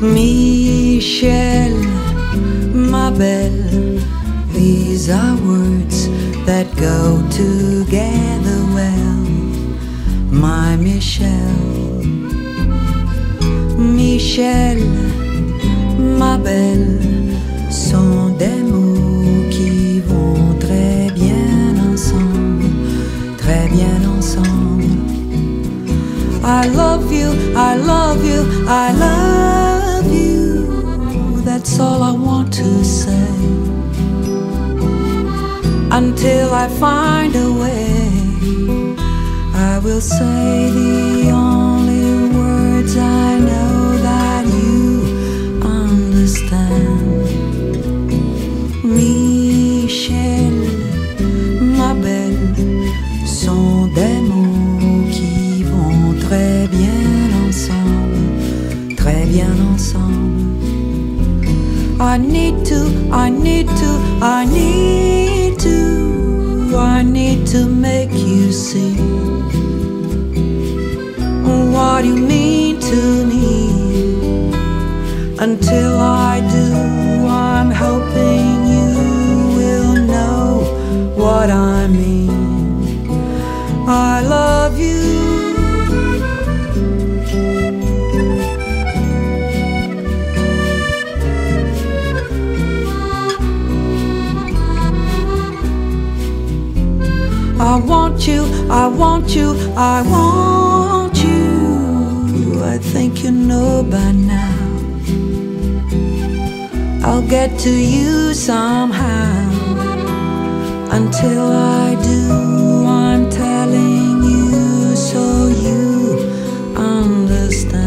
Michelle, ma belle, these are words that go together well. My Michelle, Michel, I love you, I love you, I love you. That's all I want to say. Until I find a way, I will say the only très bien ensemble. I need to, I need to, I need to, I need to make you see what you mean to me. Until I do, I want you, I want you, I want you. I think you know by now. I'll get to you somehow. Until I do, I'm telling you so you understand.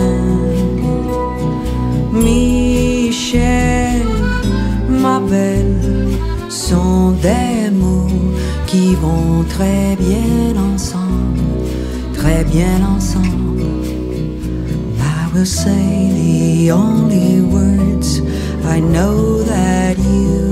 Michelle, ma belle, sont des mots qui vont très bien ensemble, très bien ensemble. I will say the only words I know that you